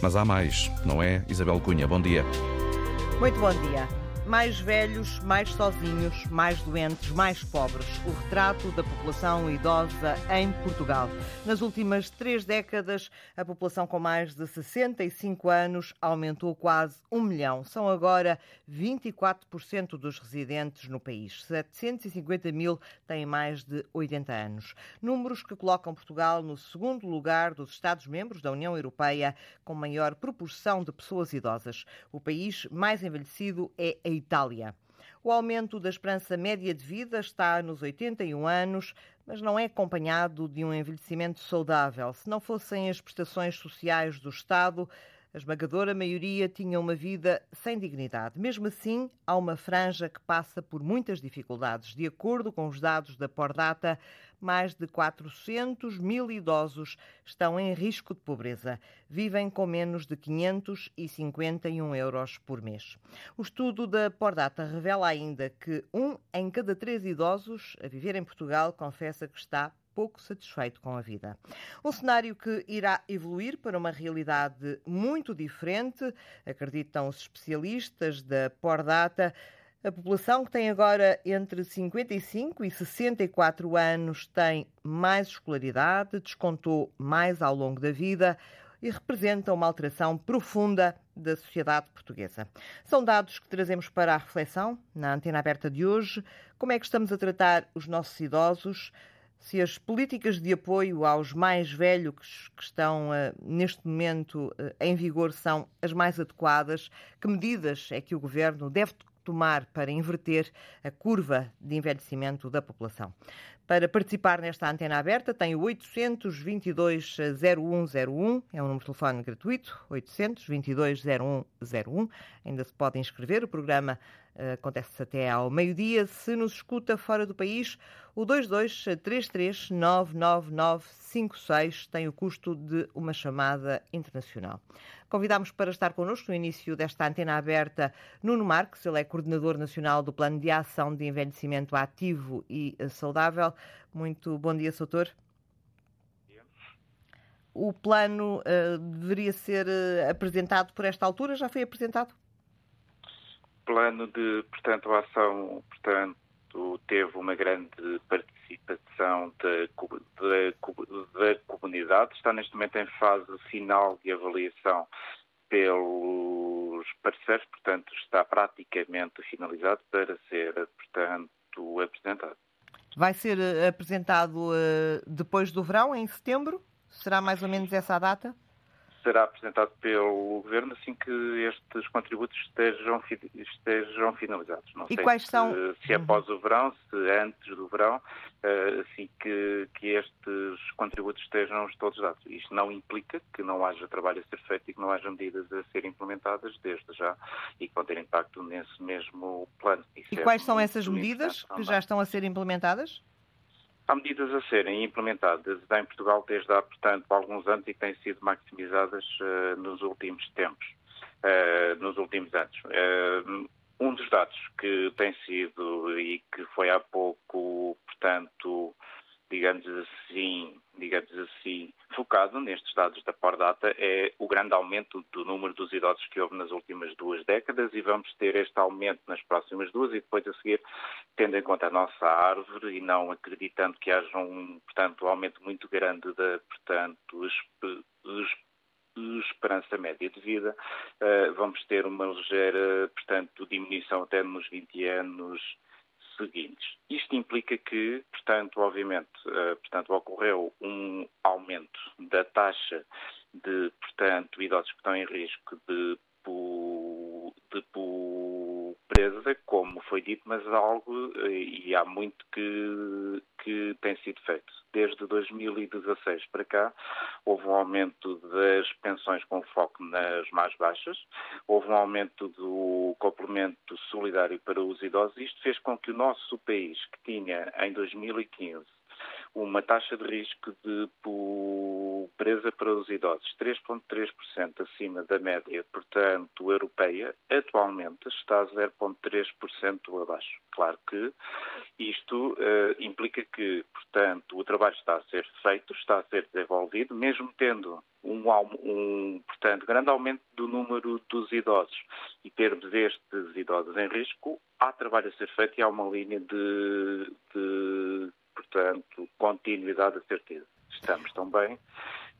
Mas há mais, não é? Isabel Cunha, bom dia. Muito bom dia mais velhos, mais sozinhos, mais doentes, mais pobres. O retrato da população idosa em Portugal. Nas últimas três décadas, a população com mais de 65 anos aumentou quase um milhão. São agora 24% dos residentes no país. 750 mil têm mais de 80 anos. Números que colocam Portugal no segundo lugar dos Estados-membros da União Europeia com maior proporção de pessoas idosas. O país mais envelhecido é a Itália. O aumento da esperança média de vida está nos 81 anos, mas não é acompanhado de um envelhecimento saudável. Se não fossem as prestações sociais do Estado, a esmagadora maioria tinha uma vida sem dignidade. Mesmo assim, há uma franja que passa por muitas dificuldades. De acordo com os dados da Pordata, mais de 400 mil idosos estão em risco de pobreza. Vivem com menos de 551 euros por mês. O estudo da Pordata revela ainda que um em cada três idosos a viver em Portugal confessa que está pouco satisfeito com a vida. Um cenário que irá evoluir para uma realidade muito diferente, acreditam os especialistas da Pordata. A população que tem agora entre 55 e 64 anos tem mais escolaridade, descontou mais ao longo da vida e representa uma alteração profunda da sociedade portuguesa. São dados que trazemos para a reflexão na antena aberta de hoje. Como é que estamos a tratar os nossos idosos? Se as políticas de apoio aos mais velhos que estão uh, neste momento uh, em vigor são as mais adequadas, que medidas é que o governo deve tomar para inverter a curva de envelhecimento da população. Para participar nesta antena aberta, tem o 822 0101, é um número de telefone gratuito, 822 0101. Ainda se pode inscrever, o programa acontece até ao meio-dia. Se nos escuta fora do país, o 2233999956 tem o custo de uma chamada internacional. Convidamos para estar connosco no início desta antena aberta Nuno Marques, ele é coordenador nacional do Plano de Ação de Envelhecimento Ativo e Saudável. Muito bom dia, Soutor. O plano uh, deveria ser apresentado por esta altura? Já foi apresentado? Plano de, portanto, ação, portanto, teve uma grande participação da, da, da comunidade, está neste momento em fase final de avaliação pelos parceiros, portanto está praticamente finalizado para ser, portanto, apresentado. Vai ser eh, apresentado uh, depois do verão, em setembro? Será mais ou menos essa a data? Será apresentado pelo Governo assim que estes contributos estejam, estejam finalizados. Não e sei quais se, são? se é após o verão, se é antes do verão, eh, assim que, que estes contributos estejam todos dados. Isto não implica que não haja trabalho a ser feito e que não haja medidas a ser implementadas desde já e que vão ter impacto nesse mesmo plano. Isso e é quais são essas medidas que já estão a ser implementadas? Há medidas a serem implementadas em Portugal desde há, portanto, alguns anos e que têm sido maximizadas uh, nos últimos tempos, uh, nos últimos anos. Uh, um dos dados que tem sido e que foi há pouco, portanto, digamos assim, digamos assim, focado nestes dados da Pordata é o grande aumento do número dos idosos que houve nas últimas duas décadas e vamos ter este aumento nas próximas duas e depois a seguir, tendo em conta a nossa árvore e não acreditando que haja um, portanto, um aumento muito grande da, portanto, esperança média de vida, uh, vamos ter uma ligeira, portanto, diminuição até nos 20 anos seguintes. Isto implica que, portanto, obviamente, uh, portanto, ocorreu um aumento da taxa de, portanto, idosos que estão em risco de, de pobreza, como foi dito, mas algo, eh, e há muito que, que tem sido feito. Desde 2016 para cá, houve um aumento das pensões com foco nas mais baixas, houve um aumento do complemento solidário para os idosos. Isto fez com que o nosso país, que tinha em 2015 uma taxa de risco de pobreza para os idosos 3,3% acima da média, portanto, europeia, atualmente está a 0,3% abaixo. Claro que isto uh, implica que, portanto, o trabalho está a ser feito, está a ser desenvolvido, mesmo tendo um, um portanto, grande aumento do número dos idosos e termos estes idosos em risco, há trabalho a ser feito e há uma linha de, de portanto, continuidade a ser tida. Estamos também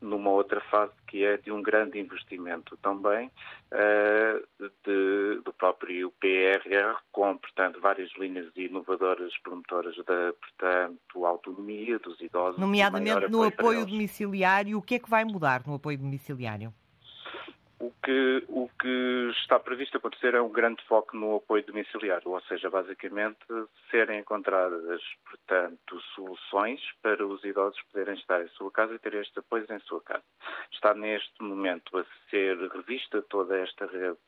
numa outra fase que é de um grande investimento também uh, de, do próprio PRR, com, portanto, várias linhas inovadoras promotoras da, portanto, autonomia dos idosos. Nomeadamente no apoio domiciliário, o que é que vai mudar no apoio domiciliário? O que, o que está previsto acontecer é um grande foco no apoio domiciliário, ou seja, basicamente serem encontradas, portanto, soluções para os idosos poderem estar em sua casa e ter este apoio em sua casa. Está neste momento a ser revista toda esta rede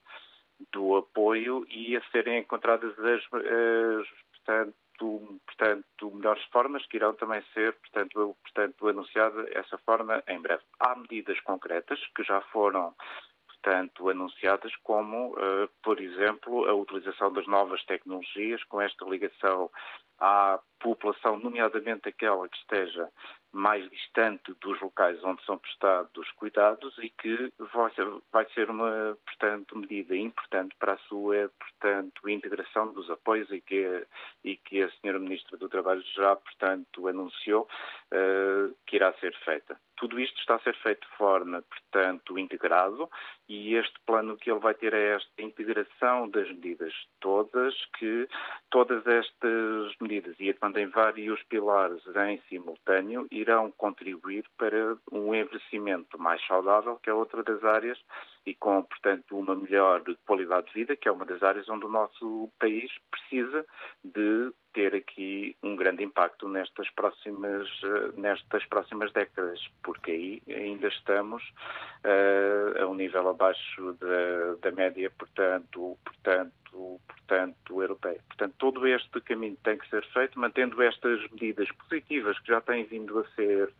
do apoio e a serem encontradas as, as portanto, portanto, melhores formas que irão também ser, portanto, portanto, anunciada essa forma em breve. Há medidas concretas que já foram tanto anunciadas como, uh, por exemplo, a utilização das novas tecnologias com esta ligação à população, nomeadamente aquela que esteja mais distante dos locais onde são prestados cuidados e que vai ser, vai ser uma, portanto, medida importante para a sua, portanto, integração dos apoios e que, e que a senhora Ministra do Trabalho já, portanto, anunciou uh, que irá ser feita. Tudo isto está a ser feito de forma, portanto, integrado e este plano que ele vai ter é esta integração das medidas todas, que todas estas medidas e em vários pilares em simultâneo irão contribuir para um envelhecimento mais saudável, que é outra das áreas, e com, portanto, uma melhor qualidade de vida, que é uma das áreas onde o nosso país precisa de ter aqui um grande impacto nestas próximas, eh, nestas próximas décadas, porque aí ainda estamos uh, a um nível abaixo da, da média, portanto, portanto, portanto, europeia. Portanto, todo este caminho tem que ser feito, mantendo estas medidas positivas que já têm vindo a ser,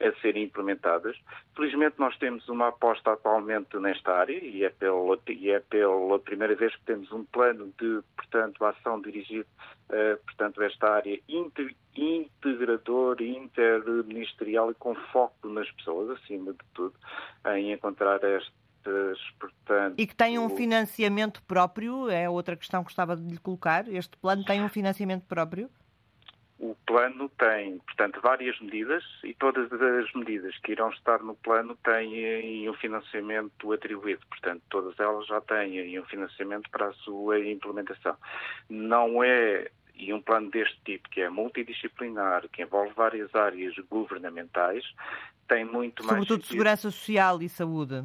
a ser implementadas. Felizmente, nós temos uma aposta atualmente nesta área e é pela, e é pela primeira vez que temos um plano de, portanto, ação dirigido uh, portanto, esta área integrador, interministerial e com foco nas pessoas, acima de tudo, em encontrar portanto... E que tem um financiamento próprio, é outra questão que gostava de lhe colocar. Este plano tem um financiamento próprio? O plano tem, portanto, várias medidas e todas as medidas que irão estar no plano têm um financiamento atribuído. Portanto, todas elas já têm um financiamento para a sua implementação. Não é e um plano deste tipo, que é multidisciplinar, que envolve várias áreas governamentais, tem muito Sobretudo mais. Sobretudo segurança social e saúde.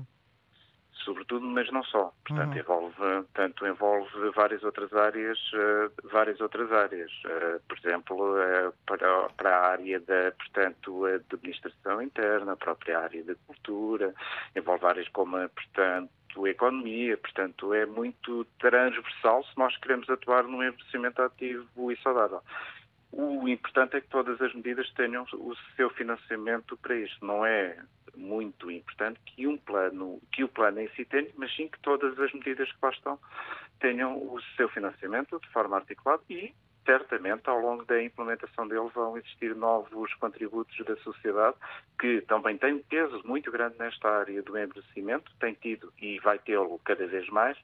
Sobretudo, mas não só. Portanto, uhum. envolve, tanto envolve várias outras áreas, uh, várias outras áreas. Uh, por exemplo, uh, para, para a área da, portanto, a administração interna, a própria área da cultura, envolve áreas como, portanto, a economia, portanto, é muito transversal se nós queremos atuar num envelhecimento ativo e saudável. O importante é que todas as medidas tenham o seu financiamento para isto. Não é muito importante que um plano, que o plano em si tenha, mas sim que todas as medidas que lá estão tenham o seu financiamento de forma articulada e certamente ao longo da implementação dele vão existir novos contributos da sociedade que também um peso muito grande nesta área do envelhecimento, tem tido e vai tê-lo cada vez mais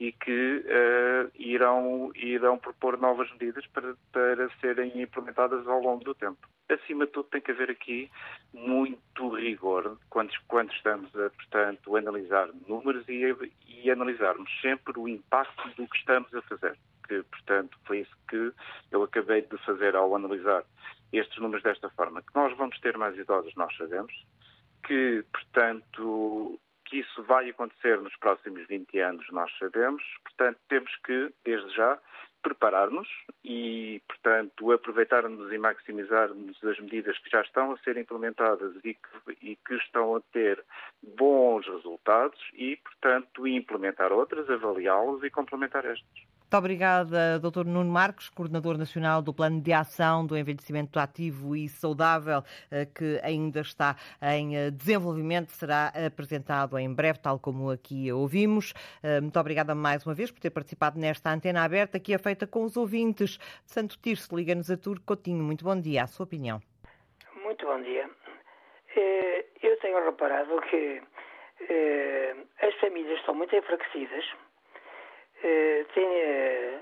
e que uh, irão, irão propor novas medidas para, para serem implementadas ao longo do tempo. Acima de tudo, tem que haver aqui muito rigor quando, quando estamos a, portanto, analisar números e, e analisarmos sempre o impacto do que estamos a fazer. Que, portanto, foi isso que eu acabei de fazer ao analisar estes números desta forma. Que nós vamos ter mais idosos, nós sabemos. Que, portanto, que isso vai acontecer nos próximos 20 anos, nós sabemos. Portanto, temos que, desde já, preparar-nos e, portanto, aproveitarmos e maximizarmos as medidas que já estão a ser implementadas e que, e que estão a ter bons resultados e, portanto, implementar outras, avaliá-los e complementar estas. Muito obrigada, Dr. Nuno Marcos, coordenador nacional do Plano de Ação do Envelhecimento Ativo e Saudável, eh, que ainda está em eh, desenvolvimento, será apresentado em breve, tal como aqui ouvimos. Eh, muito obrigada mais uma vez por ter participado nesta antena aberta, que é feita com os ouvintes de Santo Tirso. Liga-nos a Tur Coutinho. Muito bom dia, a sua opinião. Muito bom dia. Eu tenho reparado que as famílias estão muito enfraquecidas tem, eh,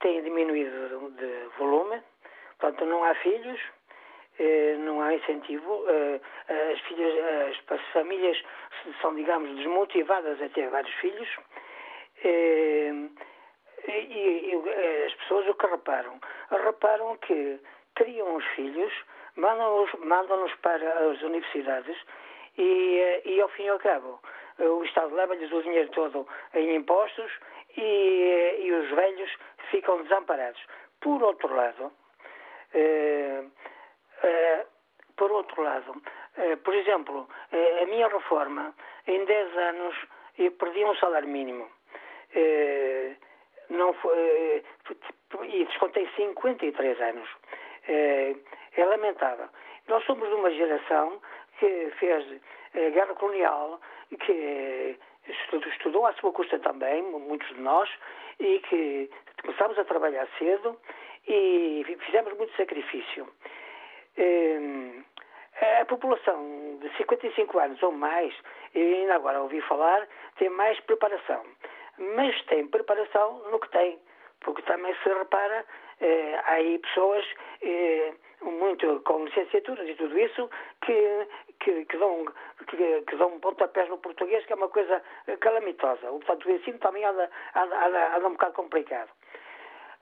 tem diminuído de volume, portanto não há filhos, eh, não há incentivo, as, filhas, as, as famílias são, digamos, desmotivadas a ter vários filhos. E, e, as pessoas o que reparam? Reparam que criam os filhos, mandam-nos mandam para as universidades e, e ao fim e ao cabo o Estado leva-lhes o dinheiro todo em impostos e, e os velhos ficam desamparados. Por outro lado, eh, eh, por outro lado, eh, por exemplo, eh, a minha reforma, em 10 anos, eu perdi um salário mínimo. Eh, não foi, eh, e descontei 53 anos. é lamentável. Nós somos de uma geração que fez a guerra colonial, que estudou à sua custa também, muitos de nós, e que começámos a trabalhar cedo e fizemos muito sacrifício. Hum, a população de 55 anos ou mais, ainda agora ouvi falar, tem mais preparação. Mas tem preparação no que tem, porque também se repara, eh, há aí pessoas eh, muito com licenciaturas e tudo isso que, que, que dão, que, que dão pontapés no português, que é uma coisa calamitosa. Portanto, o ensino também anda, anda, anda, um bocado complicado.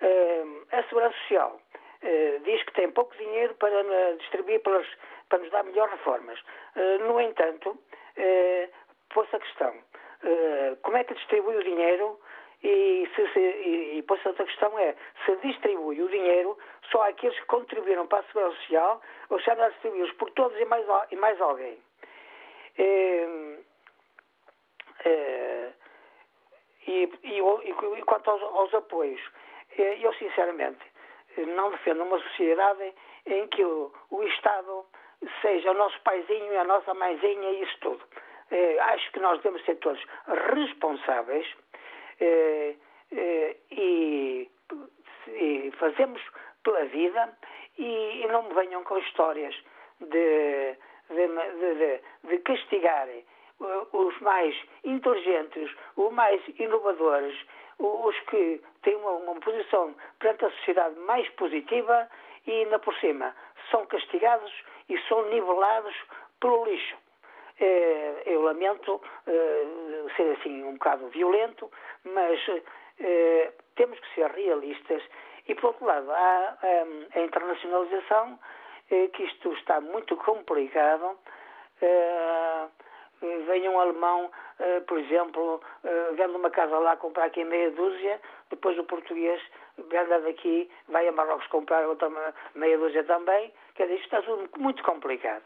Uh, a Segurança Social uh, diz que tem pouco dinheiro para uh, distribuir pelas, para nos dar melhores reformas. no entanto, pôs a questão, como é que distribui o dinheiro e, se, se, e, e outra questão é se distribui o dinheiro só àqueles que contribuíram para a Segurança Social ou se anda a distribuí-los por todos e mais, e mais alguém. É, é, e, e, e, quanto aos, aos apoios, é, eu sinceramente não defendo uma sociedade em que o, o Estado seja o nosso paizinho a nossa mãezinha e isso tudo. É, acho que nós devemos ser todos responsáveis eh, eh, e, e, fazemos pela vida e, e, não me venham com histórias de, de, de, de castigarem os mais inteligentes, os mais inovadores, os que têm uma, uma, posição perante a sociedade mais positiva e ainda por cima são castigados e são nivelados pelo lixo. Eh, eu lamento eh, ser assim um bocado violento, mas eh, temos que ser realistas e, por outro lado, há a internacionalização, que isto está muito complicado. Vem um alemão, por exemplo, vende uma casa lá comprar aqui meia dúzia, depois o português vende daqui, vai a Marrocos comprar outra meia dúzia também. Quer dizer, isto está tudo muito complicado.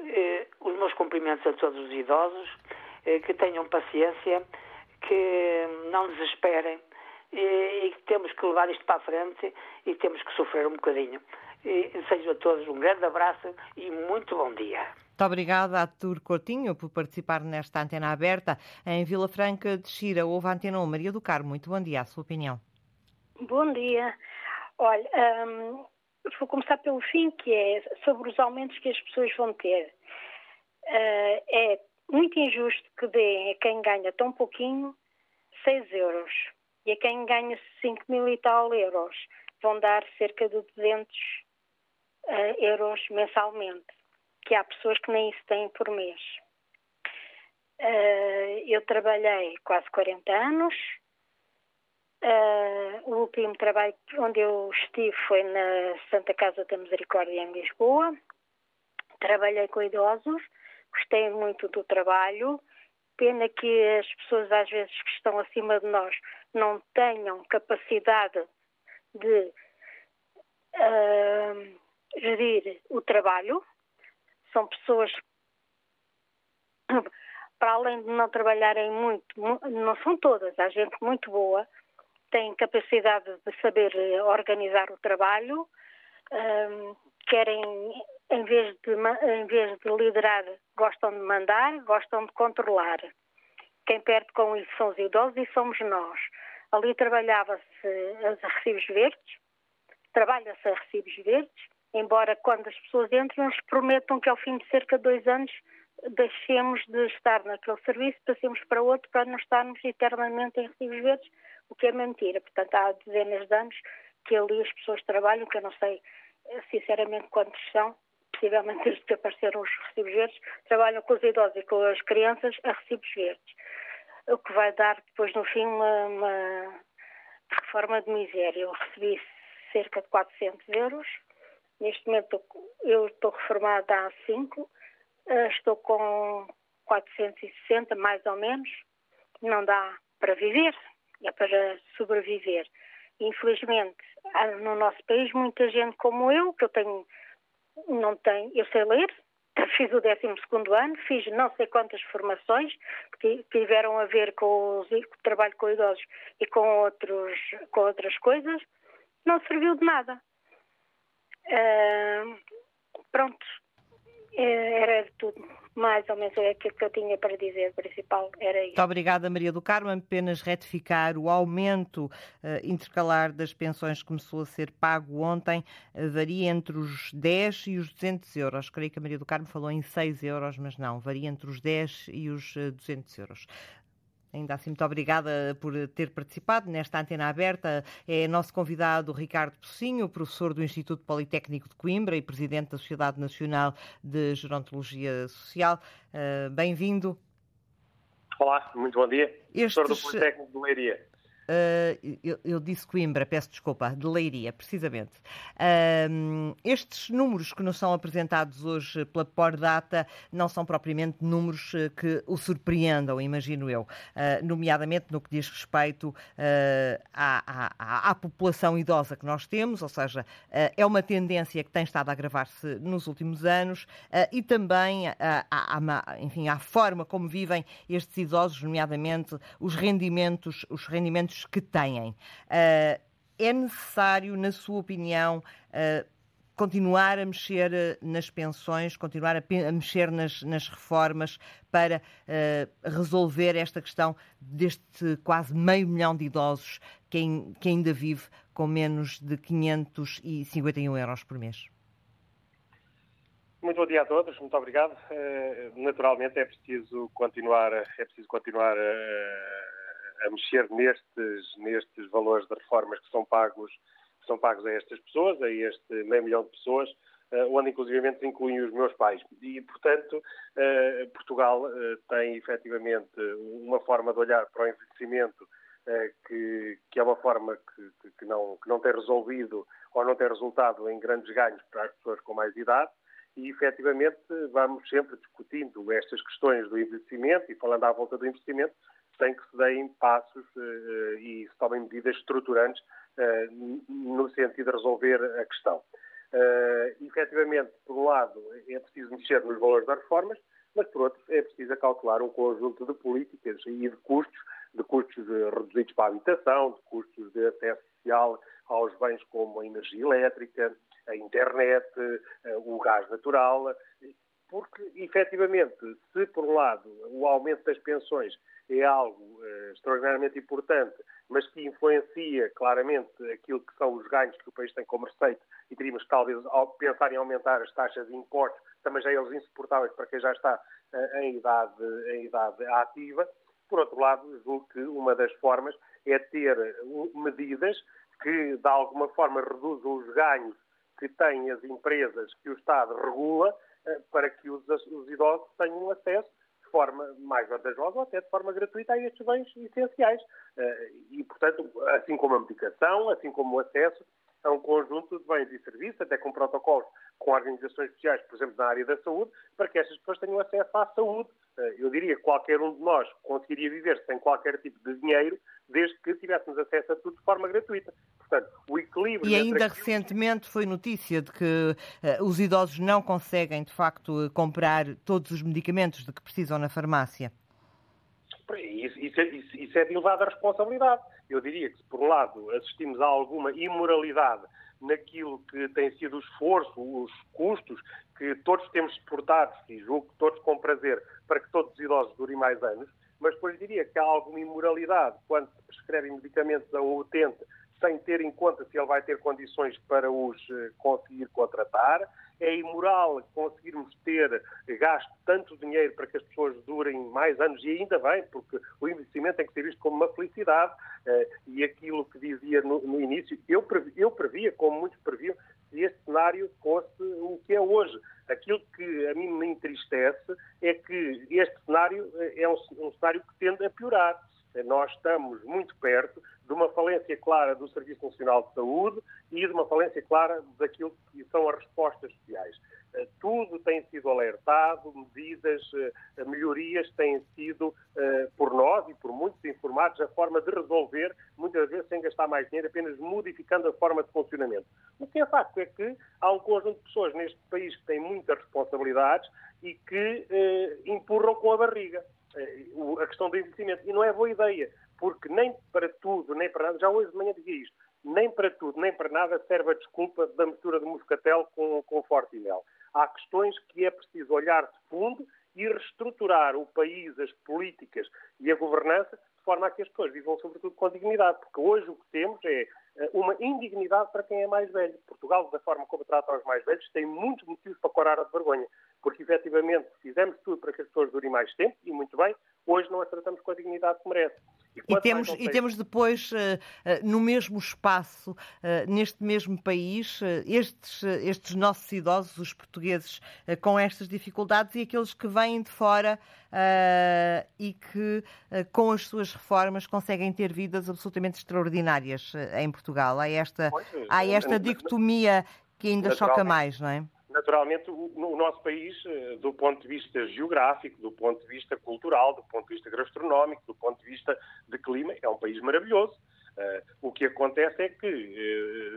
Eh, os meus cumprimentos a todos os idosos, eh, que tenham paciência, que não desesperem e, e que temos que levar isto para a frente e temos que sofrer um bocadinho. E desejo a todos um grande abraço e muito bom dia. Muito obrigada a Tur Coutinho por participar nesta antena aberta. Em Vila Franca de Xira, houve a antena 1. Maria do Carmo, muito bom dia. A sua opinião? Bom dia. Olha, hum, vou começar pelo fim, que é sobre os aumentos que as pessoas vão ter. Uh, é muito injusto que deem a quem ganha tão pouquinho 6 euros e a quem ganha 5 mil e tal euros vão dar cerca de 200 uh, eh, euros mensalmente, que há pessoas que nem isso têm por mês. Uh, eu trabalhei quase 40 anos, Uh, o último trabalho onde eu estive foi na Santa Casa da Misericórdia em Lisboa. Trabalhei com idosos, gostei muito do trabalho. Pena que as pessoas, às vezes, que estão acima de nós, não tenham capacidade de uh, gerir o trabalho. São pessoas para além de não trabalharem muito, não são todas, há gente muito boa, tem capacidade de saber eh, organizar o trabalho, um, querem, em vez, de, em vez de liderar, gostam de mandar, gostam de controlar. Quem perde com isso são os idosos e somos nós. Ali trabalhava-se a recibos verdes, trabalha-se a recibos verdes, embora quando as pessoas entram nos prometam que ao fim de cerca de dois anos deixemos de estar naquele serviço, passemos para outro para não estarmos eternamente em recibos verdes, o que é mentira. Portanto, há dezenas de anos que ali as pessoas trabalham, que eu não sei eh, sinceramente quantos são, possivelmente desde que apareceram os recibos verdes, trabalham com os idosos e com as crianças a recibos verdes. O que vai dar depois, no fim, uma, uma reforma de miséria. Eu recebi cerca de 400 euros. Neste momento eu estou reformada há 5, eh, estou com 460, mais ou menos. Não dá para viver, é para sobreviver. Infelizmente, há no nosso país muita gente como eu, que eu tenho, não tenho, eu sei ler, fiz o 12 ano, fiz não sei quantas formações que tiveram a ver com, o trabalho com idosos e com, outros, com outras coisas, não serviu de nada. Uh, pronto, é, era tudo mais ou menos aquilo que eu tinha para dizer, principal era isso. Muito obrigada, Maria do Carmo. Apenas retificar o aumento uh, intercalar das pensões que começou a ser pago ontem uh, varia entre os 10 e os 200 euros. Creio que a Maria do Carmo falou em 6 euros, mas não, varia entre os 10 e os 200 eh, euros. Ainda assim, muito obrigada por ter participado nesta antena aberta. É nosso convidado Ricardo Pocinho, professor do Instituto Politécnico de Coimbra e presidente da Sociedade Nacional de Gerontologia Social. Uh, Bem-vindo. Olá, muito bom dia. Estes... Professor do Politécnico de Leiria. Uh, eu, eu, disse Coimbra, peço desculpa, de Leiria, precisamente. Uh, estes números que nos são apresentados hoje pela Pordata não são propriamente números eh, que o surpreendam, imagino eu, uh, nomeadamente no que diz respeito à, à, à, população idosa que nós temos, ou seja, é uma tendência que tem estado a agravar-se nos últimos anos e também à, à, enfim, à forma como vivem estes idosos, nomeadamente os rendimentos, os rendimentos que têm. Uh, é necessário, na sua opinião, uh, continuar a mexer eh, nas pensões, continuar a, a mexer nas, nas, reformas para uh, resolver esta questão deste quase meio milhão de idosos que, que, ainda vive com menos de 551 euros por mês? Muito bom dia a todos, muito obrigado. Uh, naturalmente é preciso continuar, é preciso continuar a mexer nestes, nestes valores de reformas que são pagos, que são pagos a estas pessoas, a este meio milhão de pessoas, uh, onde inclusivamente incluem os meus pais. E, portanto, uh, Portugal uh, tem efetivamente uma forma de olhar para o envelhecimento que, que, é uma forma que, que, não, que não tem resolvido ou não tem resultado em grandes ganhos para as pessoas com mais idade e efetivamente vamos sempre discutindo estas questões do envelhecimento e falando à volta do investimento, sem que se deem passos uh, e se tomem medidas estruturantes uh, no sentido de resolver a questão. Uh, efetivamente, por um lado, é preciso mexer nos valores das reformas, mas por outro, é preciso calcular um conjunto de políticas e de custos, de custos reduzidos para a habitação, de custos de acesso social aos bens como a energia elétrica, a internet, o gás natural, porque, efetivamente, se por um lado o aumento das pensões é algo uh, extraordinariamente importante, mas que influencia claramente aquilo que são os ganhos que o país tem como receita e teríamos que talvez pensar em aumentar as taxas de impostos, também já eles insuportáveis para quem já está uh, em, idade, em idade ativa. Por outro lado, julgo que uma das formas é ter medidas que, de alguma forma, reduzam os ganhos que têm as empresas que o Estado regula para que os, os idosos tenham acesso de forma mais vantajosa ou até de forma gratuita a estes bens essenciais. Eh, e, portanto, assim como a medicação, assim como o acesso a um conjunto de bens e serviços, até com protocolos com organizações sociais, por exemplo, na área da saúde, para que estas pessoas tenham acesso à saúde. Eh, eu diria que qualquer um de nós conseguiria viver sem qualquer tipo de dinheiro, desde que tivéssemos acesso a tudo de forma gratuita. Portanto, o equilíbrio. E ainda recentemente foi notícia de que uh, os idosos não conseguem, de facto, comprar todos os medicamentos de que precisam na farmácia. isso, isso, é, isso, isso é de elevada responsabilidade. Eu diria que, se por um lado assistimos a alguma imoralidade naquilo que tem sido o esforço, os custos que todos temos suportado, e julgo que todos com prazer, para que todos os idosos durem mais anos, mas depois diria que há alguma imoralidade quando prescrevem medicamentos a um utente sem ter em conta se ele vai ter condições para os eh, conseguir contratar. É imoral conseguirmos ter gasto tanto dinheiro para que as pessoas durem mais anos, e ainda bem, porque o investimento tem que ser visto como uma felicidade. Eh, e aquilo que dizia no, início, eu previa, como muitos previam, se este cenário fosse o que é hoje. Aquilo que a mim me entristece é que este cenário é um, um cenário que tende a piorar. Nós estamos muito perto de uma falência clara do Serviço Nacional de Saúde e de uma falência clara daquilo que são as respostas sociais. Eh, tudo tem sido alertado, medidas, eh, melhorias têm sido, eh, por nós e por muitos informados, a forma de resolver, muitas vezes sem gastar mais dinheiro, apenas modificando a forma de funcionamento. O que é facto é que há um conjunto de pessoas neste país que têm muitas responsabilidades e que empurram com a barriga a questão do envelhecimento. E não é boa ideia, porque nem para tudo, nem para nada, já hoje de manhã dizia isto, nem para tudo, nem para nada serve a desculpa da mistura de moscatel com, com forte e mel. Há questões que é preciso olhar de fundo e reestruturar o país, as políticas e a governança de forma a que as pessoas vivam, sobretudo, com dignidade. Porque hoje o que temos é eh, uma indignidade para quem é mais velho. Portugal, da forma como trata os mais velhos, tem muitos motivos para corar a vergonha. Porque, efetivamente, fizemos tudo para que as pessoas durem mais tempo, e muito bem, hoje não as tratamos com a dignidade que merecem. E temos, e temos depois, uh, uh, no mesmo espaço, uh, neste mesmo país, estes, estes nossos idosos, os portugueses, com estas dificuldades e aqueles que vêm de fora e que, com as suas reformas, conseguem ter vidas absolutamente extraordinárias em Portugal. Há esta, há esta dicotomia que ainda choca mais, não é? Naturalmente, o, o, nosso país, eh, do ponto de vista geográfico, do ponto de vista cultural, do ponto de vista gastronómico, do ponto de vista de clima, é um país maravilhoso. Uh, o que acontece é que.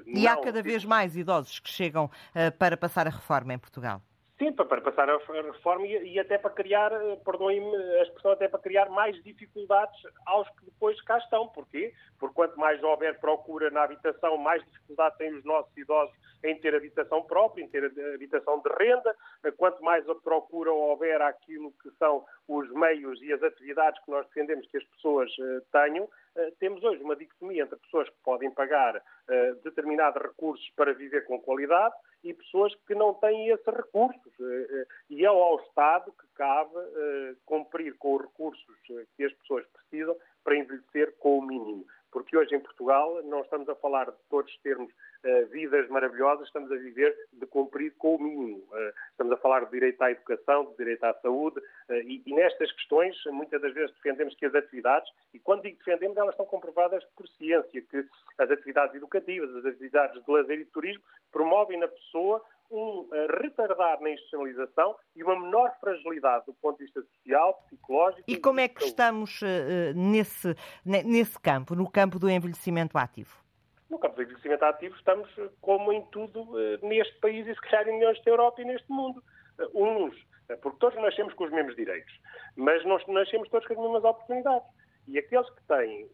Uh, e há cada vez mais idosos que chegam uh, para passar a reforma em Portugal. Sim, para passar a reforma e, até para criar, perdoem-me a expressão, até para criar mais dificuldades aos que depois cá estão. Porquê? Porque quanto mais houver procura na habitação, mais dificuldade têm os nossos idosos em ter habitação própria, em ter habitação de renda. Quanto mais a procura houver aquilo que são os meios e as atividades que nós defendemos que as pessoas uh, tenham, temos hoje uma dicotomia entre pessoas que podem pagar uh, determinados recursos para viver com qualidade e pessoas que não têm esses recursos. Eh, eh, e é ao Estado que cabe eh, cumprir com os recursos que as pessoas precisam para envelhecer com o mínimo. Porque hoje em Portugal não estamos a falar de todos termos uh, vidas maravilhosas, estamos a viver de cumprir com o mínimo. Uh, estamos a falar de direito à educação, de direito à saúde, uh, e, e, nestas questões muitas das vezes defendemos que as atividades, e quando digo defendemos, elas estão comprovadas por ciência, que as atividades educativas, as atividades de lazer e de turismo promovem na pessoa um retardar na institucionalização e uma menor fragilidade do ponto de vista social, psicológico. E como é que estamos uh, nesse, nesse campo, no campo do envelhecimento ativo? No campo do envelhecimento ativo estamos, como em tudo, neste país e se calhar em milhões da Europa e neste mundo. Uns, porque todos nascemos com os mesmos direitos, mas nós nascemos todos com as mesmas oportunidades. E aqueles que têm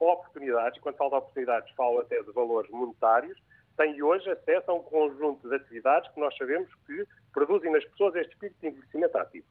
oportunidades, quando falo de oportunidades, falo até de valores monetários, têm hoje acesso a um conjunto de atividades que nós sabemos que produzem nas pessoas este espírito de envelhecimento ativo.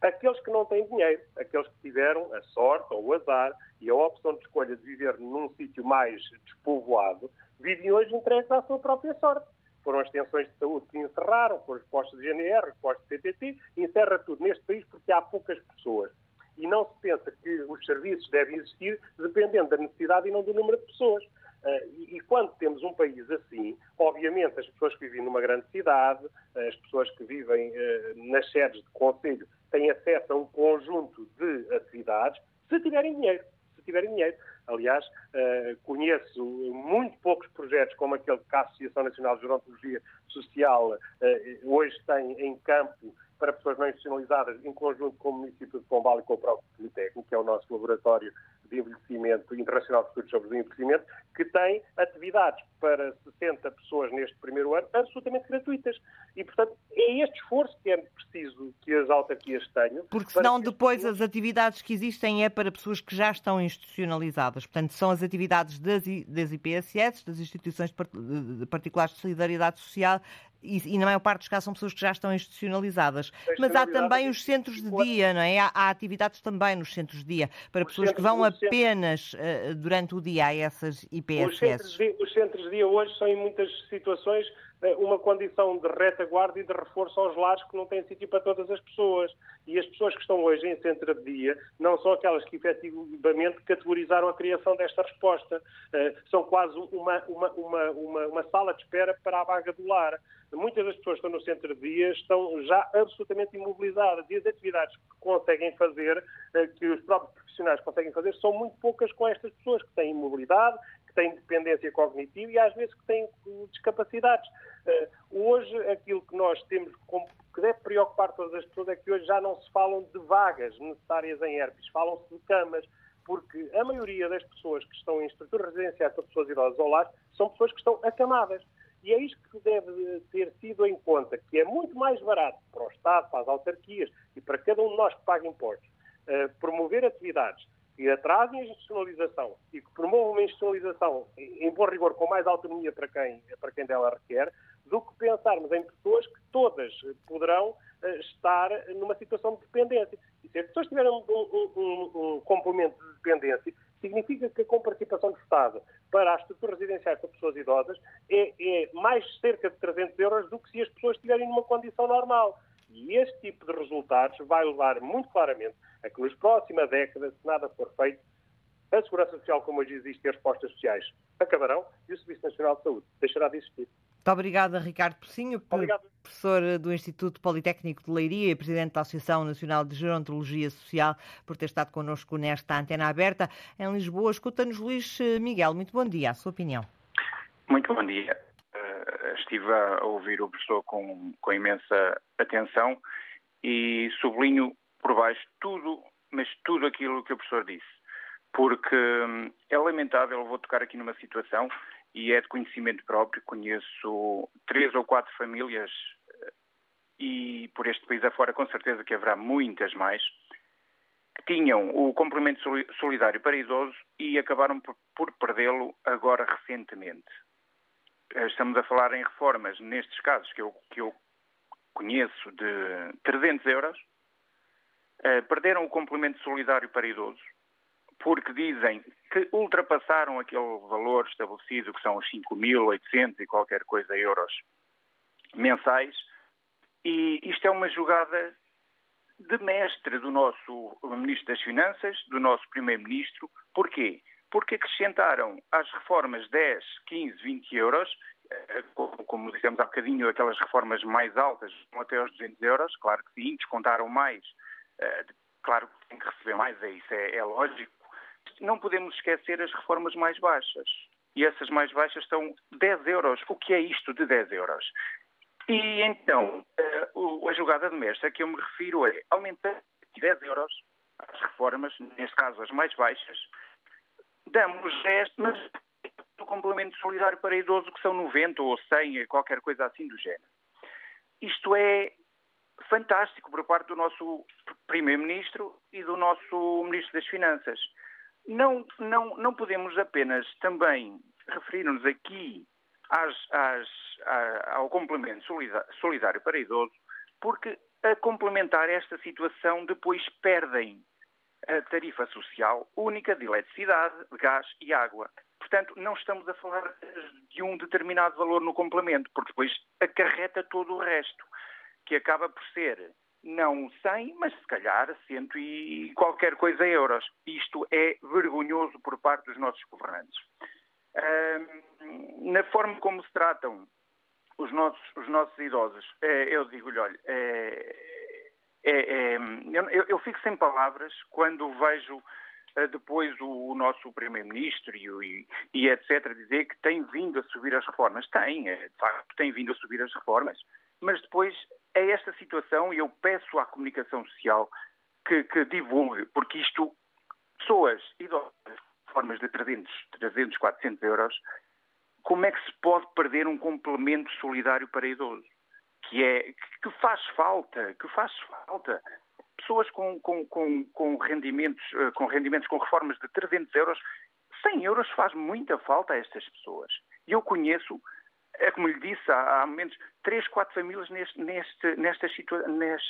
Aqueles que não têm dinheiro, aqueles que tiveram a sorte ou o azar e a opção de escolha de viver num sítio mais despovoado, vivem hoje entregues à sua própria sorte. Foram as tensões de saúde que encerraram, foram os postos de GNR, os postos de PTT, encerra tudo neste país porque há poucas pessoas. E não se pensa que os serviços devem existir dependendo da necessidade e não do número de pessoas. Uh, e, quando temos um país assim, obviamente as pessoas que vivem numa grande cidade, as pessoas que vivem uh, nas sedes de conselho, têm acesso a um conjunto de atividades, se tiverem dinheiro. Se tiverem dinheiro. Aliás, conheço muito poucos projetos como aquele que a Associação Nacional de Gerontologia Social hoje tem em campo para pessoas não institucionalizadas, em conjunto com o município de Pombal e com o próprio Politécnico, que é o nosso laboratório de Envelhecimento, Internacional de Estudos sobre o Envelhecimento, que tem atividades para 60 pessoas neste primeiro ano absolutamente gratuitas. E, portanto, é este esforço que é preciso que as autarquias tenham. Porque senão depois pessoas... as atividades que existem é para pessoas que já estão institucionalizadas. Portanto, são as atividades das, das IPSS, das instituições particulares de solidariedade social, e, e, na maior parte dos casos são pessoas que já estão institucionalizadas. Mas há também os centros de dia, não é? Há, há atividades também nos centros de dia para pessoas que vão apenas uh, durante o dia a essas IPSS. Os centros, de, os centros de dia hoje são em muitas situações eh, uma condição de retaguarda e de reforço aos lares que não têm sítio para todas as pessoas. E as pessoas que estão hoje em centro de dia não são aquelas que efetivamente categorizaram a criação desta resposta. Uh, são quase uma, uma, uma, uma, uma sala de espera para a vaga do lar muitas das pessoas que estão no centro de dia estão já absolutamente imobilizadas e as atividades que conseguem fazer, eh, que os próprios profissionais conseguem fazer, são muito poucas com estas pessoas que têm imobilidade, que têm dependência cognitiva e às vezes que têm discapacidades. Eh, hoje, aquilo que nós temos como que deve preocupar todas as pessoas é que hoje já não se falam de vagas necessárias em herpes, falam-se de camas porque a maioria das pessoas que estão em estruturas residenciais para pessoas idosas ou lar são pessoas que estão acamadas. E é isto que deve ter sido em conta, que é muito mais barato para o Estado, para as autarquias e para cada um de nós que paga impostos, uh, promover atividades que atrasem a institucionalização e que promovam uma institucionalização, em bom rigor, com mais autonomia para quem, para quem dela requer, do que pensarmos em pessoas que todas poderão uh, estar numa situação de dependência. E se as pessoas tiverem um, um, um, um complemento de dependência, significa que a comparticipação do Estado para as estruturas residenciais para pessoas idosas é, é mais cerca de 300 euros do que se as pessoas estiverem numa condição normal. E este tipo de resultados vai levar muito claramente a que nas próximas décadas, se nada for feito, a Segurança Social, como hoje existe, e as respostas sociais acabarão e o Serviço Nacional de Saúde deixará de existir. Muito obrigada, Ricardo Pocinho, professor do Instituto Politécnico de Leiria e presidente da Associação Nacional de Gerontologia Social, por ter estado connosco nesta antena aberta. Em Lisboa, escuta-nos Luís Miguel. Muito bom dia, a sua opinião. Muito bom dia. Estive a ouvir o professor com, com imensa atenção e sublinho por baixo tudo, mas tudo aquilo que o professor disse. Porque hum, é lamentável, vou tocar aqui numa situação e é de conhecimento próprio. Conheço três ou quatro famílias e por este país afora com certeza que haverá muitas mais que tinham o complemento solidário para idosos e acabaram por perdê-lo agora recentemente. Eh, estamos a falar em reformas, nestes casos que eu, que eu conheço, de 300 euros. Uh, perderam o complemento solidário para idosos porque dizem que ultrapassaram aquele valor estabelecido, que são os 5.800 e qualquer coisa euros mensais, e isto é uma jogada de mestre do nosso Ministro das Finanças, do nosso Primeiro-Ministro. Porquê? Porque acrescentaram às reformas 10, 15, 20 euros, eh, como dissemos há bocadinho, aquelas reformas mais altas, até aos 200 euros, claro que sim, descontaram mais, eh, claro que tem que receber mais, é isso, é, é lógico, não podemos esquecer as reformas mais baixas. E essas mais baixas são 10 euros. O que é isto de 10 euros? E então, eh, a jogada de mestre a que eu me refiro é aumentar 10 euros as reformas, neste caso as mais baixas, damos 10, mas o complemento solidário para idoso que são 90 ou 100, qualquer coisa assim do género. Isto é fantástico por parte do nosso Primeiro-Ministro e do nosso Ministro das Finanças. Não, não, não podemos apenas também referir-nos aqui às, às, ao complemento solidário para idoso, porque a complementar esta situação depois perdem a tarifa social única de eletricidade, de gás e água. Portanto, não estamos a falar de um determinado valor no complemento, porque depois acarreta todo o resto, que acaba por ser não 100, mas se calhar 100 e qualquer coisa euros. Isto é vergonhoso por parte dos nossos governantes. na forma como se tratam os nossos, os nossos idosos, eh, eu digo-lhe, olha, é, é, eu, eu, fico sem palavras quando vejo eh, depois o, o nosso Primeiro-Ministro e, e, etc. dizer que tem vindo a subir as reformas. Tem, é, de facto, tem vindo a subir as reformas, mas depois é esta situação e eu peço à comunicação social que, que divulgue, porque isto pessoas idosas, formas de 300, 300, 400 euros, como é que se pode perder um complemento solidário para idosos? Que, é, que faz falta, que faz falta. Pessoas com, com, com, com rendimentos, eh, com rendimentos, com reformas de 300 euros, 100 euros faz muita falta a estas pessoas. E eu conheço é como lhe disse há, há momentos, três, quatro famílias neste, neste, nesta, situa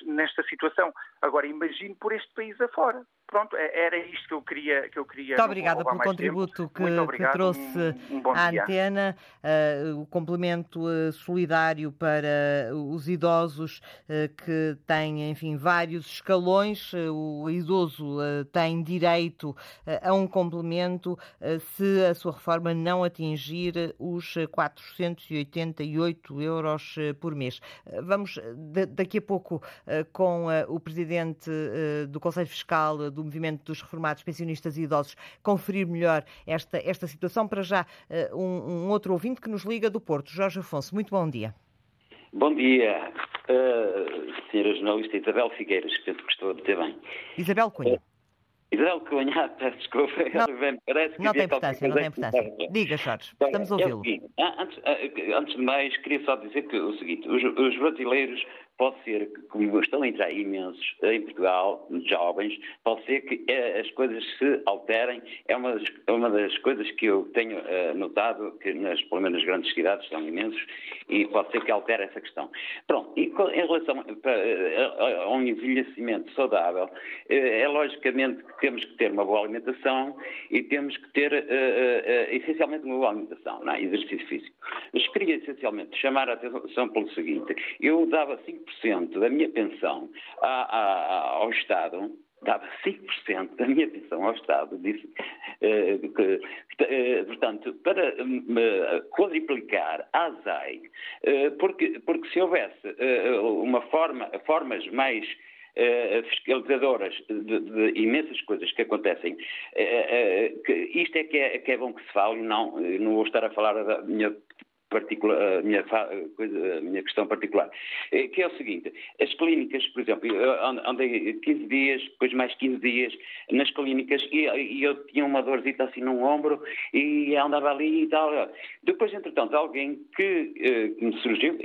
nesta situação. Agora imagine por este país afora. Pronto, é, era isto que eu queria. Que eu queria Muito obrigada pelo contributo que, que, trouxe um, um à antena, uh, o complemento uh, solidário para os idosos uh, que têm, enfim, vários escalões. o idoso tem direito a um complemento se a sua reforma não atingir os 488 euros por mês. Vamos daqui a pouco com o presidente do Conselho Fiscal do movimento dos reformados, pensionistas e idosos conferir melhor esta, esta situação. Para já, uh, um, um, outro ouvinte que nos liga do Porto, Jorge Afonso. Muito bom dia. Bom dia, uh, senhora jornalista Isabel Figueiras, penso que estou a dizer bem. Isabel Cunha. Uh, Isabel Cunha, ah, peço desculpa, não, parece que não tem importância, não tem importância. Diga, Jorge, estamos a ouvi-lo. É antes, antes, de mais, queria só dizer que o seguinte, os, os brasileiros pode ser que, como estão a entrar imensos em Portugal, jovens, pode ser que eh, as coisas se alterem. É uma das, é uma das coisas que eu tenho uh, notado, que nas, pelo menos nas grandes cidades são imensos, e pode ser que altere essa questão. Pronto, e em relação a, um envelhecimento saudável, é logicamente que temos que ter uma boa alimentação e temos que ter essencialmente uma boa alimentação, não é? exercício físico. Mas queria essencialmente chamar a atenção pelo seguinte, eu dava 5 5% da minha pensão a, a, ao Estado, dava 5% da minha pensão ao Estado, disse eh, que, eh, portanto, para me quadriplicar a ASAI, eh, porque, porque se houvesse uma forma, formas mais fiscalizadoras de, de, imensas coisas que acontecem. que isto é que, é que é bom que se fale, não, não vou estar a falar da minha particular, a minha, a minha questão particular, eh, que é o seguinte, as clínicas, por exemplo, andei 15 dias, depois mais 15 dias nas clínicas e, e eu tinha uma dorzita assim no ombro e andava ali e tal. Depois, entretanto, alguém que, eh, que me surgiu,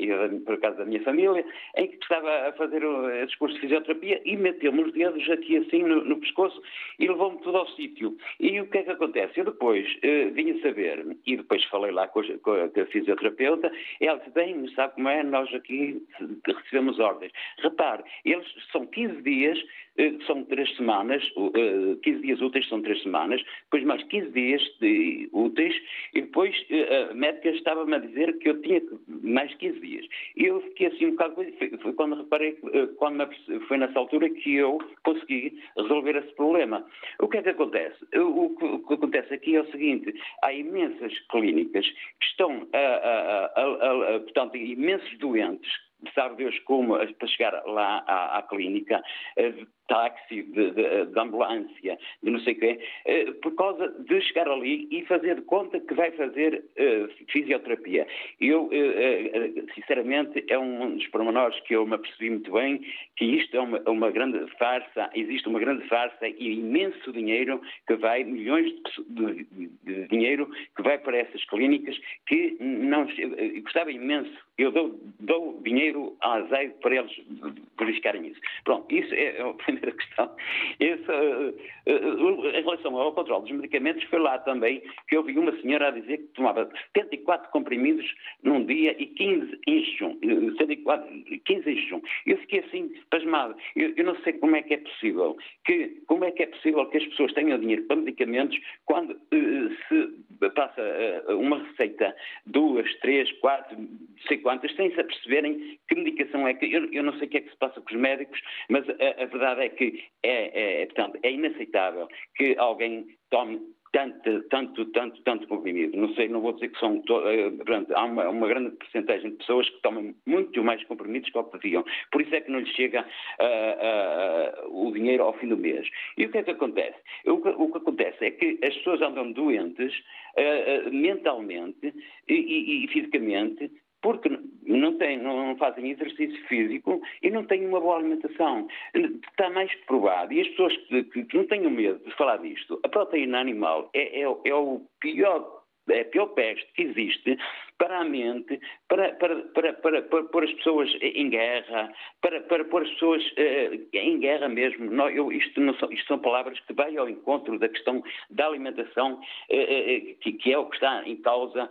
por acaso da minha família, em que estava a fazer esse curso de fisioterapia e meteu-me os dedos aqui assim no, no pescoço e levou-me tudo ao sítio. E o que é que acontece? Eu depois uh, vinha saber, e depois falei lá com a, com a fisioterapia, fisioterapeuta, disse, bem, sabe como é, nós aqui recebemos ordens. Repare, eles são 15 dias são três semanas, 15 eh, dias úteis são três semanas, depois mais 15 dias de úteis, e depois eh, a médica estava-me a dizer que eu tinha mais 15 dias. E eu fiquei assim um bocado, foi quando reparei, quando foi nessa altura que eu consegui resolver esse problema. O que é que acontece? O que acontece aqui é o seguinte, há imensas clínicas que estão, a, a, a, a portanto, imensos doentes sabe Deus como, para chegar lá à, à clínica, táxi, de, de, de, ambulância, de não sei o quê, eh, por causa de chegar ali e fazer de conta que vai fazer uh, fisioterapia. Eu, uh, sinceramente, é um dos pormenores que eu me apercebi muito bem, que isto é uma, uma, grande farsa, existe uma grande farsa e imenso dinheiro que vai, milhões de, de dinheiro que vai para essas clínicas que não, gostava imenso, eu dou, dou dinheiro à azeite para eles verificarem isso. Pronto, isso é, é primeira questão. Esse, uh, uh, em relação ao controle dos medicamentos, foi lá também que eu vi uma senhora a dizer que tomava 74 comprimidos num dia e 15 em jejum. 74, 15 em jejum. Eu fiquei assim, pasmado. Eu, eu, não sei como é que é possível que, como é que é possível que as pessoas tenham dinheiro para medicamentos quando uh, se passa uma receita, duas, três, quatro, não sei quantas, sem se aperceberem que medicação é que. Eu, eu não sei o que é que se passa com os médicos, mas a, a verdade é que é, é, portanto, é inaceitável que alguém tome tanto, tanto, tanto, tanto comprimido. Não sei, não vou dizer que são. Eh, portanto, há uma, uma grande porcentagem de pessoas que tomam muito mais comprimidos que o que deviam. Por isso é que não lhes chega uh, uh, o dinheiro ao fim do mês. E o que é que acontece? O que, o que acontece é que as pessoas andam doentes uh, mentalmente e, e, e fisicamente porque não, não fazem exercício físico e não têm uma boa alimentação. Está mais que provado. E as pessoas que, que não tenham medo de falar disto, a proteína animal é, é, é o pior é a pior peste que existe para a mente, para, para, para, para, pôr as pessoas em guerra, para, para pôr as pessoas uh, em guerra mesmo. Não, eu, isto, não são, isto são palavras que vêm ao encontro da questão da alimentação, uh, uh, que, que, é o que está em causa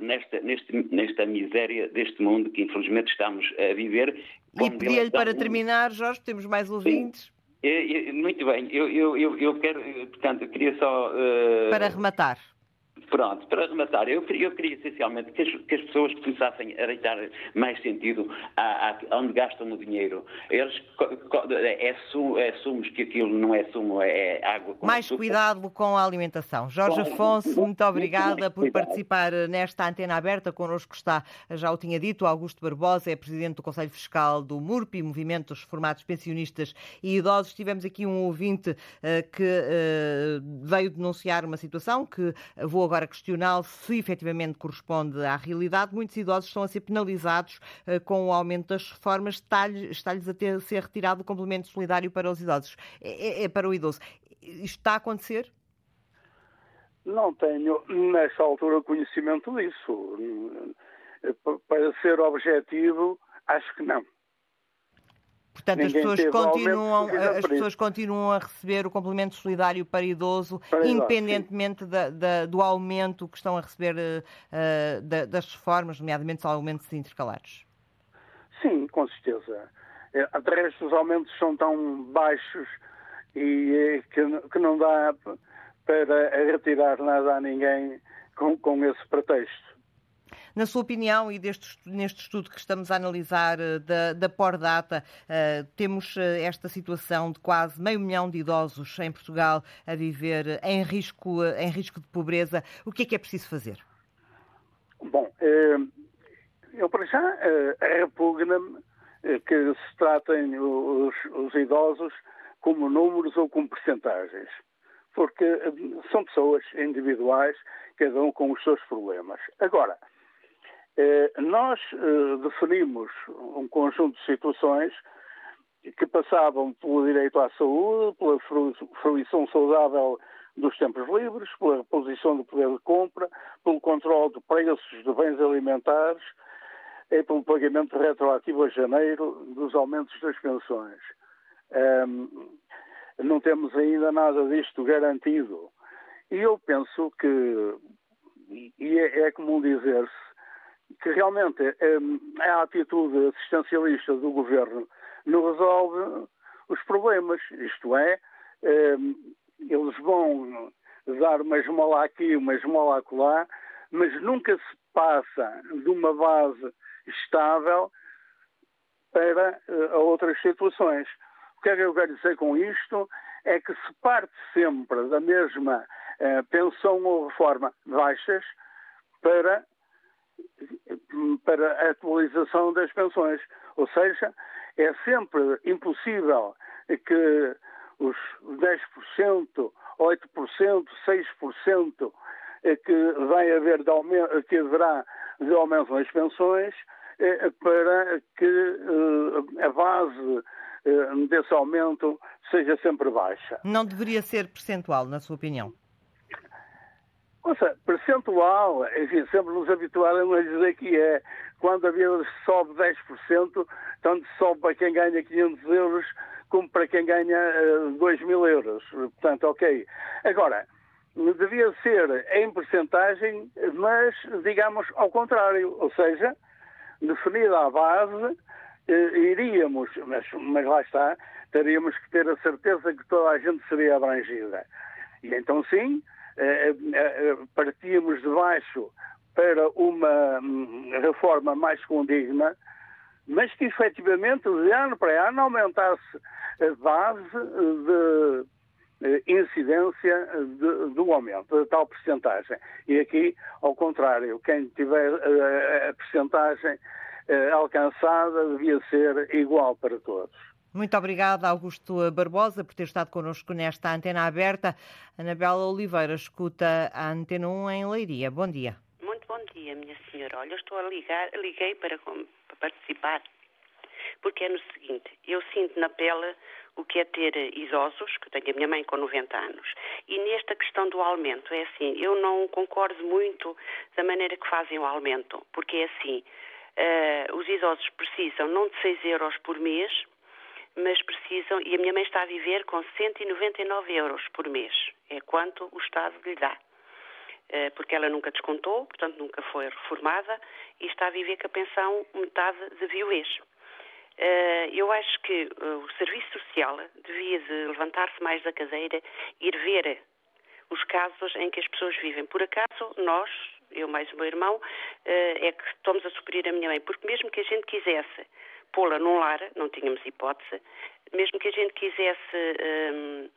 nesta, nesta miséria deste mundo que infelizmente estamos a viver. E pedia-lhe para terminar, Jorge, temos mais ouvintes. Sim. Muito bem, eu, eu, eu, quero, portanto, eu queria só. Uh... Para rematar. Pronto, para rematar, eu, eu queria essencialmente que as, que as, pessoas começassem a dar mais sentido a, a, onde gastam o dinheiro. Eles é, sumo, é sumos que aquilo não é sumo, é, é água com Mais açúcar. cuidado com a alimentação. Jorge Afonso, muito obrigada por participar nesta antena aberta. Connosco está, já o tinha dito, Augusto Barbosa, é presidente do Conselho Fiscal do MURPI, Movimento dos Formados Pensionistas e Idosos. Tivemos aqui um ouvinte uh, que uh, veio denunciar uma situação que vou agora questioná-lo se efetivamente corresponde à realidade. Muitos idosos estão a ser penalizados uh, com o aumento das reformas. Está-lhes está a ter, ser retirado o complemento solidário para os idosos, é, é, é para o idoso. Isto está a acontecer? Não tenho, nesta altura, conhecimento disso. Para ser objetivo, acho que não. Portanto, as pessoas, continuam, as pessoas continuam a receber o complemento solidário para idoso, para independentemente da, da, do aumento que estão a receber uh, da, das reformas, nomeadamente os aumentos intercalares. Sim, com certeza. É, de resto, os aumentos são tão baixos e é, que, que não dá para retirar nada a ninguém com, com esse pretexto. Na sua opinião, e deste, neste estudo que estamos a analisar eh, da, da Pordata, uh, temos eh, esta situação de quase meio milhão de idosos em Portugal a viver em risco, em risco de pobreza. O que é que é preciso fazer? Bom, eu para já repugna-me que se tratem os, os idosos como números ou como percentagens porque são pessoas individuais, cada um com os seus problemas. Agora, eh, nós eh, definimos um conjunto de situações que passavam pelo direito à saúde, pela fruição saudável dos tempos livres, pela reposição do poder de compra, pelo controle de preços de bens alimentares e pelo pagamento retroativo a janeiro dos aumentos das pensões. Um, não temos ainda nada disto garantido. E eu penso que, e é, é comum dizer-se, que realmente hum, a atitude assistencialista do governo não resolve os problemas. Isto é, hum, eles vão dar uma esmola aqui, uma esmola acolá, mas nunca se passa de uma base estável para uh, outras situações. O que é que eu quero dizer com isto? É que se parte sempre da mesma pensão ou reforma baixas para para a atualização das pensões. Ou seja, é sempre impossível que os 10%, 8%, 6% que vai haver de aumento, que haverá de aumento nas pensões eh, para que eh, a base eh, desse aumento seja sempre baixa. Não deveria ser percentual, na sua opinião? Ouça, percentual, enfim, sempre nos habituaram a dizer que é quando a vida sobe 10%, tanto sobe para quem ganha 500 euros como para quem ganha uh, eh, 2 mil euros. Portanto, ok. Agora, devia ser em percentagem, mas digamos ao contrário, ou seja, definida a base, uh, iríamos, mas, mas lá está, teríamos que ter a certeza que toda a gente seria abrangida. E então sim, partíamos de baixo para uma hum, reforma mais condigna, mas que efetivamente de ano para ano aumentasse a base de eh, incidência de, do aumento, de tal percentagem. E aqui, ao contrário, quem tiver a percentagem alcançada devia ser igual para todos. Muito obrigada, Augusto Barbosa, por ter estado connosco nesta antena aberta. Anabela Oliveira escuta a Antena 1 em Leiria. Bom dia. Muito bom dia, minha senhora. olha, eu estou a ligar, liguei para, para participar, porque é no seguinte, eu sinto na pele o que é ter idosos, que tenho a minha mãe com 90 anos, e nesta questão do aumento, é assim, eu não concordo muito da maneira que fazem o aumento, porque é assim, uh, os idosos precisam não de 6 euros por mês, mas precisam, e a minha mãe está a viver com 199 euros por mês, é quanto o Estado lhe dá. Eh, porque ela nunca descontou, portanto nunca foi reformada e está a viver com a pensão metade de viuvez. Eh, eu acho que eh, o Serviço Social devia de levantar-se mais da cadeira ir ver os casos em que as pessoas vivem. Por acaso, nós, eu mais o meu irmão, é que estamos a suprir a minha mãe, porque mesmo que a gente quisesse pô-la num lar, não tínhamos hipótese, mesmo que a gente quisesse um,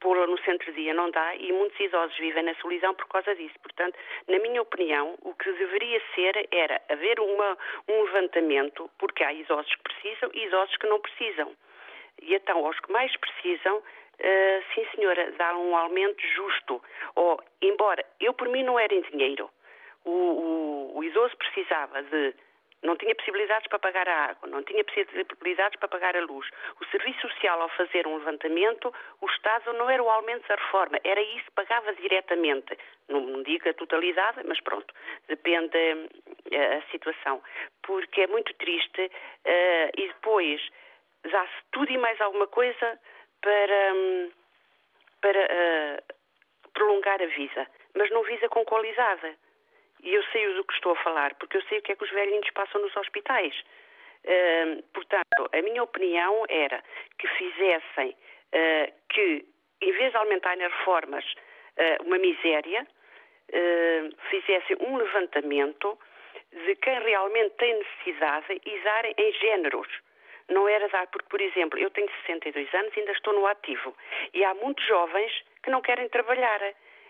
pô-la no centro-dia não dá e muitos idosos vivem na solidão por causa disso. Portanto, na minha opinião, o que deveria ser era haver uma, um levantamento, porque há idosos que precisam e idosos que não precisam. E então, aos que mais precisam, uh, sim senhora, dar um aumento justo. Ou, embora eu por mim não era em dinheiro, o, o, o idoso precisava de não tinha possibilidades para pagar a água, não tinha possibilidades para pagar a luz. O Serviço Social, ao fazer um levantamento, o Estado não era o aumento da reforma, era isso pagava diretamente. Não digo a totalidade, mas pronto, depende uh, a situação. Porque é muito triste uh, e depois dá-se tudo e mais alguma coisa para, um, para uh, prolongar a vida, mas não visa com qualidade. E eu sei do que estou a falar, porque eu sei o que é que os velhinhos passam nos hospitais. Uh, portanto, a minha opinião era que fizessem uh, que, em vez de aumentarem as reformas uh, uma miséria, fizessem um levantamento de quem realmente tem necessidade e darem em géneros. Não era dar, porque, por exemplo, eu tenho 62 anos e ainda estou no ativo. E há muitos jovens que não querem trabalhar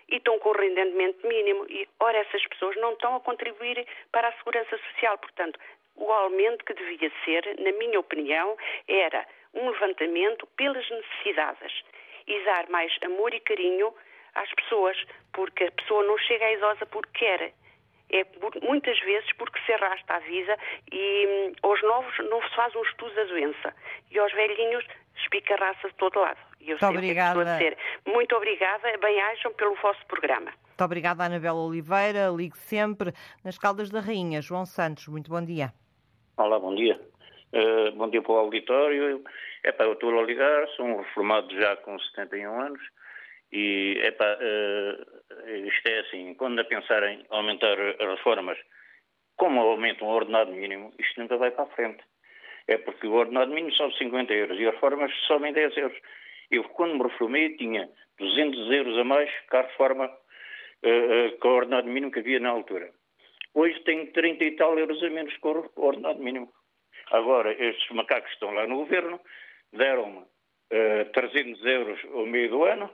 e estão com rendimento mínimo. E, ora, essas pessoas não estão a contribuir para a segurança social. Portanto, o aumento que devia ser, na minha opinião, era um levantamento pelas necessidades e dar mais amor e carinho às pessoas, porque a pessoa não chega à idosa porque quer. É muitas vezes porque se arrasta a vida e hum, aos novos não se faz um estudo da doença e aos velhinhos espicarraça de todo lado. E eu Muito obrigada. a dizer muito obrigada, bem-ajam pelo vosso programa. Muito obrigada, Anabela Oliveira. Ligue sempre nas Caldas da Rainha. João Santos, muito bom dia. Olá, bom dia. Uh, bom dia para o auditório. Epá, eu estou a ligar, sou um reformado já com 71 anos e epá, uh, isto é assim, quando a pensar em aumentar as reformas, como aumentam o ordenado mínimo, isto nunca vai para a frente. É porque o ordenado mínimo sobe 50 euros e as reformas sobem 10 euros. Eu, quando me reformei, tinha 200 euros a mais que a reforma uh, uh, com o ordenado mínimo que havia na altura. Hoje tenho 30 e tal euros a menos com o ordenado mínimo. Agora, estes macacos estão lá no governo deram-me uh, 300 euros ao meio do ano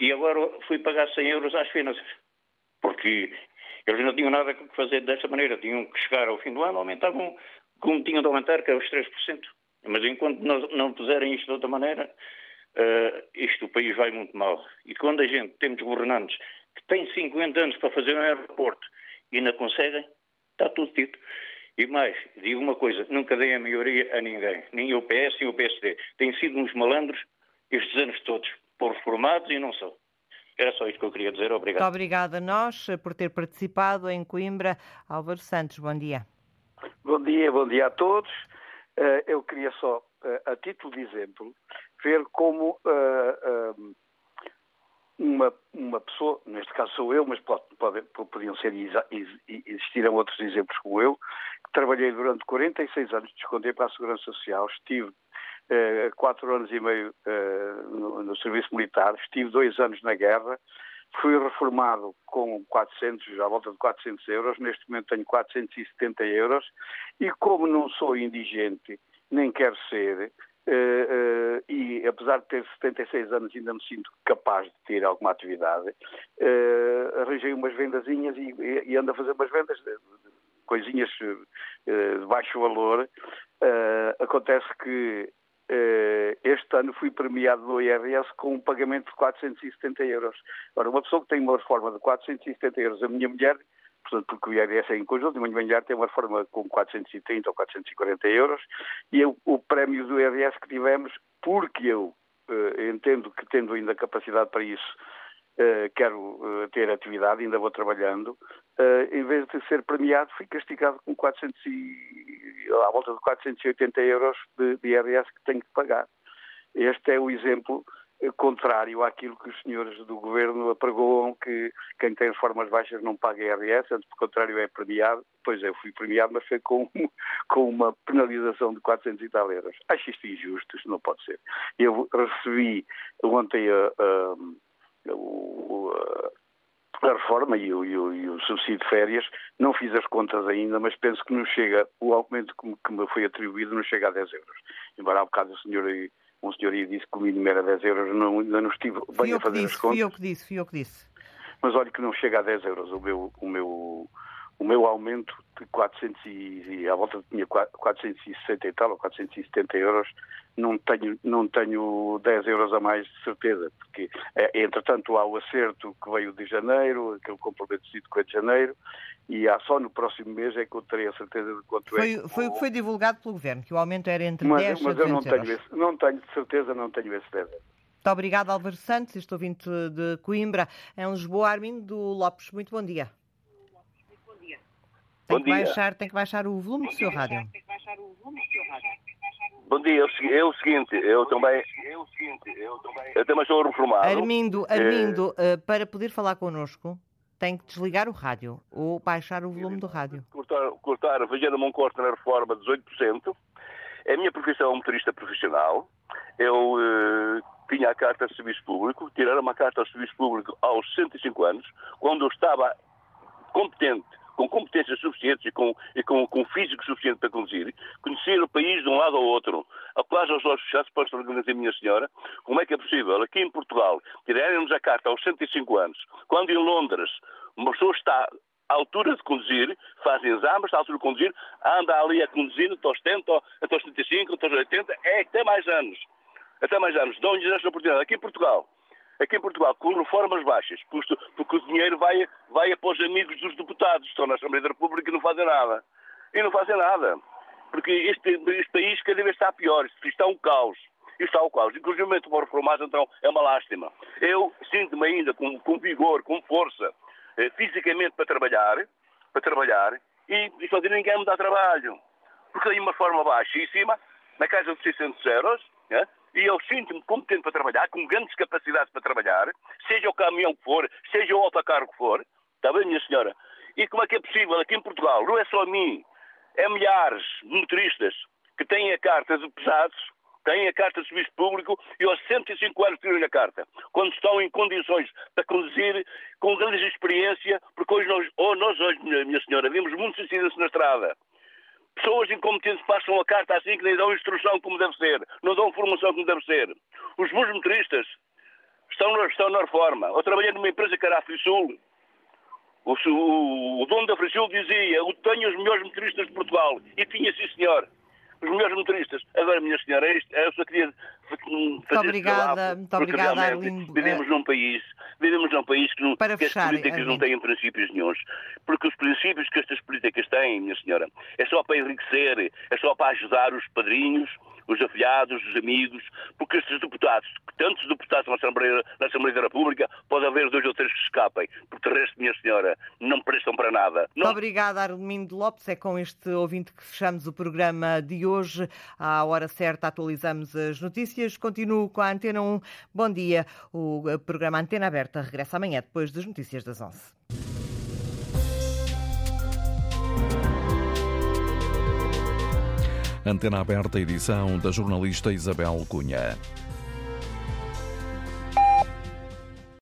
e agora fui pagar 100 euros às finanças. Porque eles não tinham nada que fazer desta maneira. Tinham que chegar ao fim do ano, aumentavam como tinham de aumentar, que é os 3%. Mas enquanto não, não puserem isto de outra maneira, uh, isto o país vai muito mal. E quando a gente temos governantes que têm 50 anos para fazer um aeroporto e ainda conseguem, está tudo dito. E mais, digo uma coisa, nunca dei a maioria a ninguém, nem o PS nem o PSD. Têm sido uns malandros estes anos todos, por reformados e não são. Era só isto que eu queria dizer. Obrigado. Muito obrigada a nós por ter participado em Coimbra. Álvaro Santos, bom dia. Bom dia, bom dia a todos. Uh, eu queria só, uh, a título de exemplo, ver como uh, uma, uma pessoa, neste caso sou eu, mas pode, pode, podiam ser, existiram outros exemplos como eu, que trabalhei durante 46 anos, descontei para a Segurança Social, estive quatro anos e meio no, no Serviço Militar, estive dois anos na guerra, Fui reformado com 400, à volta de 400 euros, neste momento tenho 470 euros e como não sou indigente, nem quero ser, uh, uh, e apesar de ter 76 anos ainda me sinto capaz de ter alguma atividade, uh, arranjei umas vendazinhas e, e, ando a fazer umas vendas de, coisinhas de baixo valor. acontece que eh, este ano fui premiado no IRS com um pagamento de 470 euros. Ora, uma pessoa que tem uma reforma de 470 euros, a minha mulher portanto, porque o IRS é em conjunto, e o Manhã tem uma reforma com 430 ou 440 euros, e eu, o prémio do IRS que tivemos, porque eu uh, entendo que tendo ainda capacidade para isso, uh, quero uh, ter atividade, ainda vou trabalhando, em vez de ser premiado, fui castigado com 400 e, à volta de 480 euros de, de IRS que tenho que pagar. Este é o exemplo contrário àquilo que os senhores do governo apregoam que quem tem reformas baixas não paga IRS, antes, pelo contrário, é premiado. Pois é, eu fui premiado, mas foi com, com uma penalização de 400 e tal euros. Acho isto injusto, isto não pode ser. Eu recebi ontem a, a, a, a reforma e o, e, o, e o, subsídio de férias, não fiz as contas ainda, mas penso que não chega, o aumento que, que me foi atribuído não chega a 10 euros. Embora há um bocado o senhor um senhor disse que o mínimo era 10 euros, não, ainda não estive bem a fazer disse, as contas. Fui eu que disse, fui eu que disse. Mas olha que não chega a 10 euros o meu, o meu, o meu aumento de 400 e, à volta tinha 460 e tal, ou 470 euros, não tenho, não tenho 10 euros a mais de certeza, porque é, entretanto há o acerto que veio de janeiro, aquele complemento de 5 de janeiro, e há só no próximo mês é que eu terei a certeza de quanto foi, é. Foi o que foi divulgado pelo Governo, que o aumento era entre mas, 10 mas e 200 eu não tenho, esse, não tenho de certeza, não tenho esse 10 euros. Muito obrigado, Álvaro Santos. Estou vindo de Coimbra, em Lisboa. Armindo do Lopes, muito bom dia. Tem, que. Baixar, tem que baixar o volume do seu rádio. Bom dia, é o seguinte, eu também, eu também sou reformado. Armindo, Armindo, eh, para poder falar connosco, tem que desligar o rádio ou baixar o volume do rádio. Cortar, cortar fazendo-me um corte na reforma de 18%. É a minha profissão motorista profissional. Eu uh, tinha a carta de serviço público, tiraram-me a carta de serviço público aos 65 anos, quando eu estava competente com competências suficientes e com, e com, com físico suficiente para conduzir, conhecer o país de um lado ao outro, após aos olhos fechados, para organizar minha senhora, como é que é possível, aqui em Portugal, tirarem-nos a carta aos 105 anos, quando em Londres uma pessoa está à altura de conduzir, fazem exames, à altura de conduzir, anda ali a conduzir até aos 70, até aos 75, até aos 80, é até mais anos. Até mais anos. Dão-lhes esta oportunidade. Aqui em Portugal, aqui em Portugal, com reformas baixas, porque o dinheiro vai, vai para os amigos dos deputados, estão na Assembleia da República e não fazem nada. E não fazem nada. Porque este, este país cada vez está pior, isto está um caos. Isto está um caos. Inclusive, o reformar, então, é uma lástima. Eu sinto-me ainda com, com vigor, com força, eh, fisicamente para trabalhar, para trabalhar, e, e fazer ninguém me dá trabalho. Porque tem uma forma baixíssima, na casa de 600 euros, né? E eu sinto-me competente para trabalhar, com grandes capacidades para trabalhar, seja o caminhão que for, seja o autocarro que for. Está bem, minha senhora? E como é que é possível aqui em Portugal? Não é só a mim, é milhares de motoristas que têm a carta de pesados, têm a carta de serviço público e aos 105 anos tiram a carta. Quando estão em condições para conduzir com grande experiência, porque hoje nós, ou nós hoje, minha senhora, vimos muitos acidentes na estrada. Pessoas incompetentes passam a carta assim que nem dão instrução como deve ser, não dão formação como deve ser. Os bons motoristas estão na, estão na reforma. Eu trabalhei numa empresa que era a Frisul. O, o, o dono da Frisul dizia: Eu tenho os melhores motoristas de Portugal. E tinha, sim, senhor. Os melhores motoristas. Agora, minha senhora, é isto, eu só queria fazer muito obrigada, muito obrigada, Arlindo. Vivemos num país, vivemos num país que, não, Para que fechar, as políticas Arlindo. não têm princípios nenhums. Porque os princípios que estas políticas têm, minha senhora, é só para enriquecer, é só para ajudar os padrinhos, os afilhados, os amigos, porque estes deputados, tantos deputados na Assembleia, na Assembleia da República, pode haver dois ou três que escapem, porque de resto, minha senhora, não prestam para nada. Não... Muito obrigada, Arlindo Lopes. É com este ouvinte que fechamos o programa de hoje. À hora certa atualizamos as notícias. Continuo com a Antena 1. Bom dia. O programa Antena Aberta regressa amanhã, depois das notícias das 11. Antena aberta, edição da jornalista Isabel Cunha.